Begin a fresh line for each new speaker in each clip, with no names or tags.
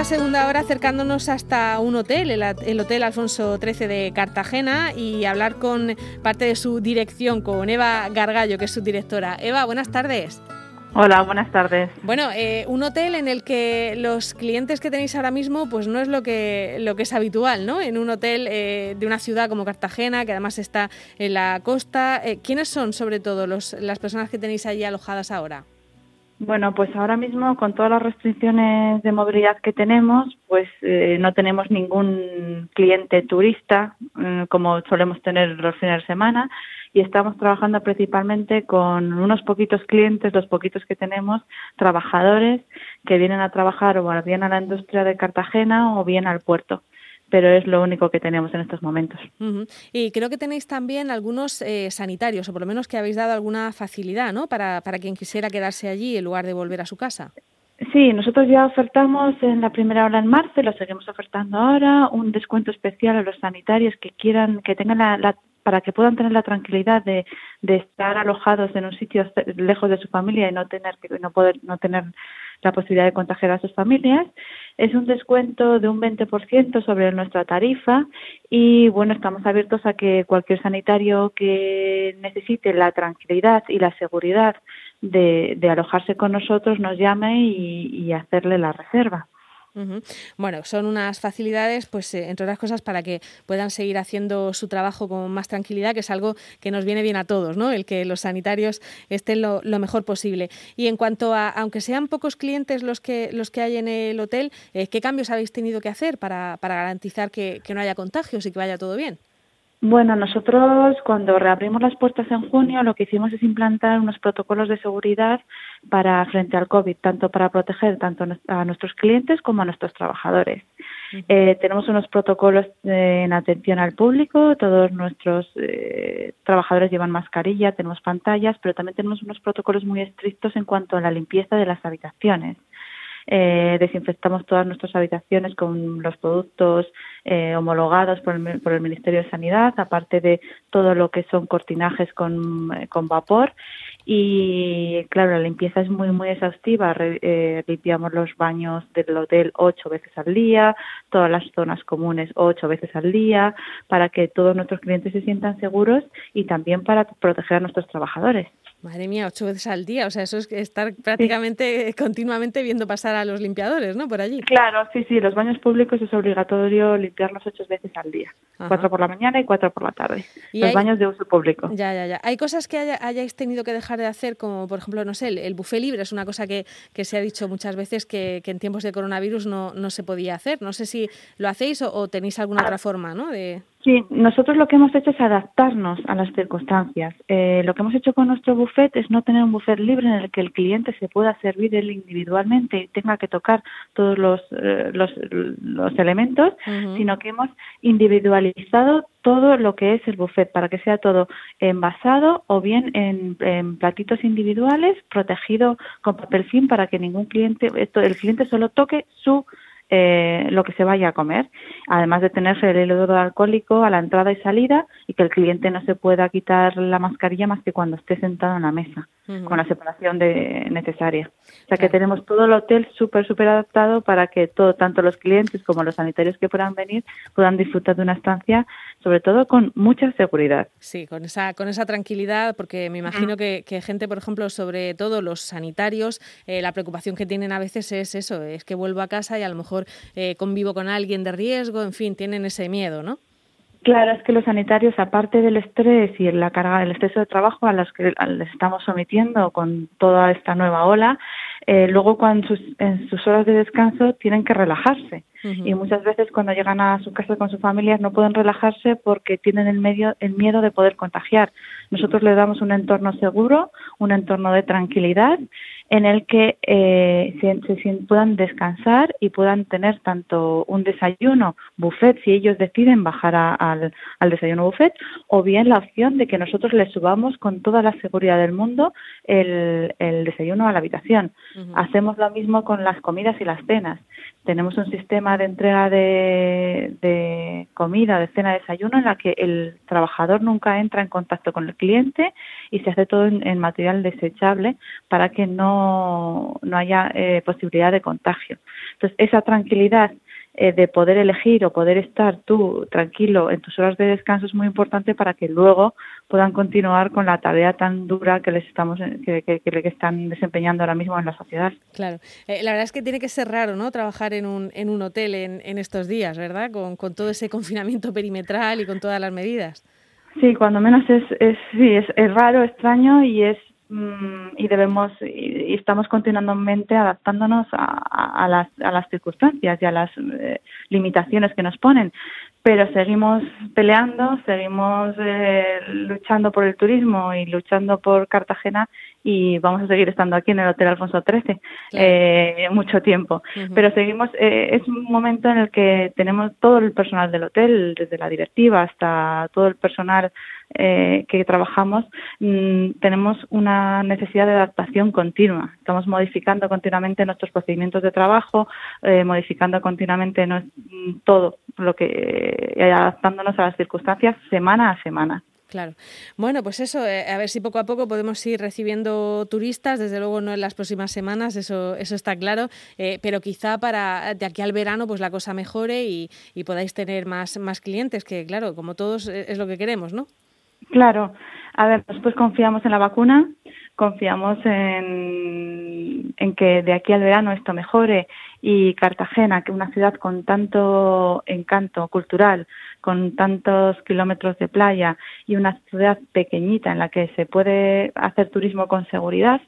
esta segunda hora acercándonos hasta un hotel, el, Hotel Alfonso XIII de Cartagena, y hablar con parte de su dirección, con Eva Gargallo, que es su directora. Eva, buenas tardes.
Hola, buenas tardes.
Bueno, eh, un hotel en el que los clientes que tenéis ahora mismo, pues no es lo que, lo que es habitual, ¿no? En un hotel eh, de una ciudad como Cartagena, que además está en la costa. Eh, ¿Quiénes son, sobre todo, los, las personas que tenéis allí alojadas ahora?
Bueno, pues ahora mismo con todas las restricciones de movilidad que tenemos, pues no tenemos ningún cliente turista como solemos tener los fines de semana, y estamos trabajando principalmente con unos poquitos clientes, los poquitos que tenemos, trabajadores que vienen a trabajar o bien a la industria de Cartagena o bien al puerto pero es lo único que tenemos en estos momentos.
Y creo que tenéis también algunos eh, sanitarios, o por lo menos que habéis dado alguna facilidad ¿no? para, para quien quisiera quedarse allí en lugar de volver a su casa.
Sí, nosotros ya ofertamos en la primera hora en marzo y lo seguimos ofertando ahora, un descuento especial a los sanitarios que quieran, que tengan la, para que puedan tener la tranquilidad de, estar alojados en un sitio lejos de su familia y no tener no poder no tener la posibilidad de contagiar a sus familias. Es un descuento de un 20% sobre nuestra tarifa y bueno, estamos abiertos a que cualquier sanitario que necesite la tranquilidad y la seguridad de, alojarse con nosotros nos llame y hacerle la reserva.
Bueno, son unas facilidades, pues eh, entre otras cosas, para que puedan seguir haciendo su trabajo con más tranquilidad, que es algo que nos viene bien a todos, ¿no? El que los sanitarios estén lo, mejor posible. Y en cuanto a, aunque sean pocos clientes los que los que hay en el hotel, eh, ¿qué cambios habéis tenido que hacer para, para garantizar que no haya contagios y que vaya todo bien?
Bueno, nosotros cuando reabrimos las puertas en junio lo que hicimos es implantar unos protocolos de seguridad para frente al COVID, tanto para proteger tanto a nuestros clientes como a nuestros trabajadores. Eh, tenemos unos protocolos en atención al público, todos nuestros eh, trabajadores llevan mascarilla, tenemos pantallas, pero también tenemos unos protocolos muy estrictos en cuanto a la limpieza de las habitaciones. Eh, desinfectamos todas nuestras habitaciones con los productos eh, homologados por el, por el, Ministerio de Sanidad, aparte de todo lo que son cortinajes con, eh, con vapor. Y claro, la limpieza es muy, muy exhaustiva. limpiamos los baños del hotel ocho veces al día, todas las zonas comunes ocho veces al día, para que todos nuestros clientes se sientan seguros y también para proteger a nuestros trabajadores.
Madre mía, ocho veces al día, o sea, eso es estar prácticamente continuamente viendo pasar a los limpiadores, ¿no? Por allí.
Claro, sí, sí, los baños públicos es obligatorio limpiarlos ocho veces al día, cuatro por la mañana y cuatro por la tarde. los baños de uso público.
Ya, ya, ya. ¿Hay cosas que hayáis tenido que dejar de hacer, como por ejemplo, no sé, el, buffet libre es una cosa que, que, se ha dicho muchas veces que, que en tiempos de coronavirus no, no, se podía hacer. No sé si lo hacéis o, tenéis alguna otra forma, ¿no? De...
Sí, nosotros lo que hemos hecho es adaptarnos a las circunstancias. Eh, lo que hemos hecho con nuestro buffet es no tener un buffet libre en el que el cliente se pueda servir él individualmente y tenga que tocar todos los, eh, los, elementos, sino que hemos individualizado todo lo que es el buffet para que sea todo envasado o bien en, en platitos individuales, protegido con papel film para que ningún cliente, el cliente solo toque su eh, lo que se vaya a comer, además de tener el helado alcohólico a la entrada y salida y que el cliente no se pueda quitar la mascarilla más que cuando esté sentado en la mesa, con la separación de, necesaria. O sea que tenemos todo el hotel súper, súper adaptado para que todo, tanto los clientes como los sanitarios que puedan venir puedan disfrutar de una estancia, sobre todo con mucha seguridad.
Sí, con esa, con esa tranquilidad, porque me imagino que, gente, por ejemplo, sobre todo los sanitarios, eh, la preocupación que tienen a veces es eso, es que vuelvo a casa y a lo mejor eh, convivo con alguien de riesgo, en fin, tienen ese miedo, ¿no?
Claro, es que los sanitarios, aparte del estrés y la carga del exceso de trabajo a los que les estamos sometiendo con toda esta nueva ola, eh, luego cuando en sus horas de descanso tienen que relajarse. Y muchas veces cuando llegan a su casa con sus familias no pueden relajarse porque tienen el, medio, el miedo de poder contagiar. Nosotros les damos un entorno seguro, un entorno de tranquilidad en el que eh, se, puedan descansar y puedan tener tanto un desayuno buffet si ellos deciden bajar al, desayuno buffet o bien la opción de que nosotros les subamos con toda la seguridad del mundo el, desayuno a la habitación. Hacemos lo mismo con las comidas y las cenas tenemos un sistema de entrega de, de, comida, de cena, de desayuno, en la que el trabajador nunca entra en contacto con el cliente y se hace todo en, material desechable para que no, no haya eh, posibilidad de contagio. Entonces, esa tranquilidad eh, de poder elegir o poder estar tú tranquilo en tus horas de descanso es muy importante para que luego puedan continuar con la tarea tan dura que les estamos que, que, que están desempeñando ahora mismo en la sociedad.
Claro, eh, la verdad es que tiene que ser raro, ¿no? Trabajar en un, en un hotel en, en estos días, ¿verdad? Con, con todo ese confinamiento perimetral y con todas las medidas.
Sí, cuando menos es, es sí, es, es raro, extraño y es y debemos y, estamos continuamente adaptándonos a, a, las, a las circunstancias y a las eh, limitaciones que nos ponen. Pero seguimos peleando, seguimos eh, luchando por el turismo y luchando por Cartagena y vamos a seguir estando aquí en el Hotel Alfonso XIII eh, mucho tiempo. Pero seguimos, eh, es un momento en el que tenemos todo el personal del hotel, desde la directiva hasta todo el personal eh, que trabajamos, mm, tenemos una necesidad de adaptación continua. Estamos modificando continuamente nuestros procedimientos de trabajo, eh, modificando continuamente no, todo lo que eh, adaptándonos a las circunstancias semana a semana.
Claro. Bueno, pues eso, eh, a ver si poco a poco podemos ir recibiendo turistas, desde luego no en las próximas semanas, eso, eso está claro, eh, pero quizá para de aquí al verano pues la cosa mejore y, podáis tener más, más clientes, que claro, como todos es lo que queremos, ¿no?
Claro. A ver, después confiamos en la vacuna, confiamos en, en que de aquí al verano esto mejore y Cartagena, que es una ciudad con tanto encanto cultural, con tantos kilómetros de playa y una ciudad pequeñita en la que se puede hacer turismo con seguridad.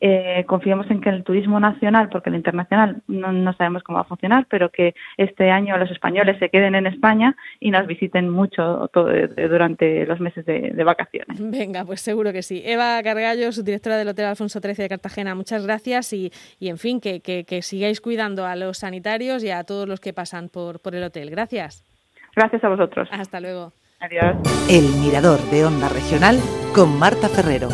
Eh, confiamos en que el turismo nacional, porque el internacional no, sabemos cómo va a funcionar, pero que este año los españoles se queden en España y nos visiten mucho todo, durante los meses de, vacaciones.
Venga, pues seguro que sí. Eva Cargallo, subdirectora del Hotel Alfonso XIII de Cartagena, muchas gracias y, y en fin, que, que, que sigáis cuidando a los sanitarios y a todos los que pasan por, por el hotel. Gracias.
Gracias a vosotros.
Hasta luego.
Adiós.
El Mirador de Onda Regional con Marta Ferrero.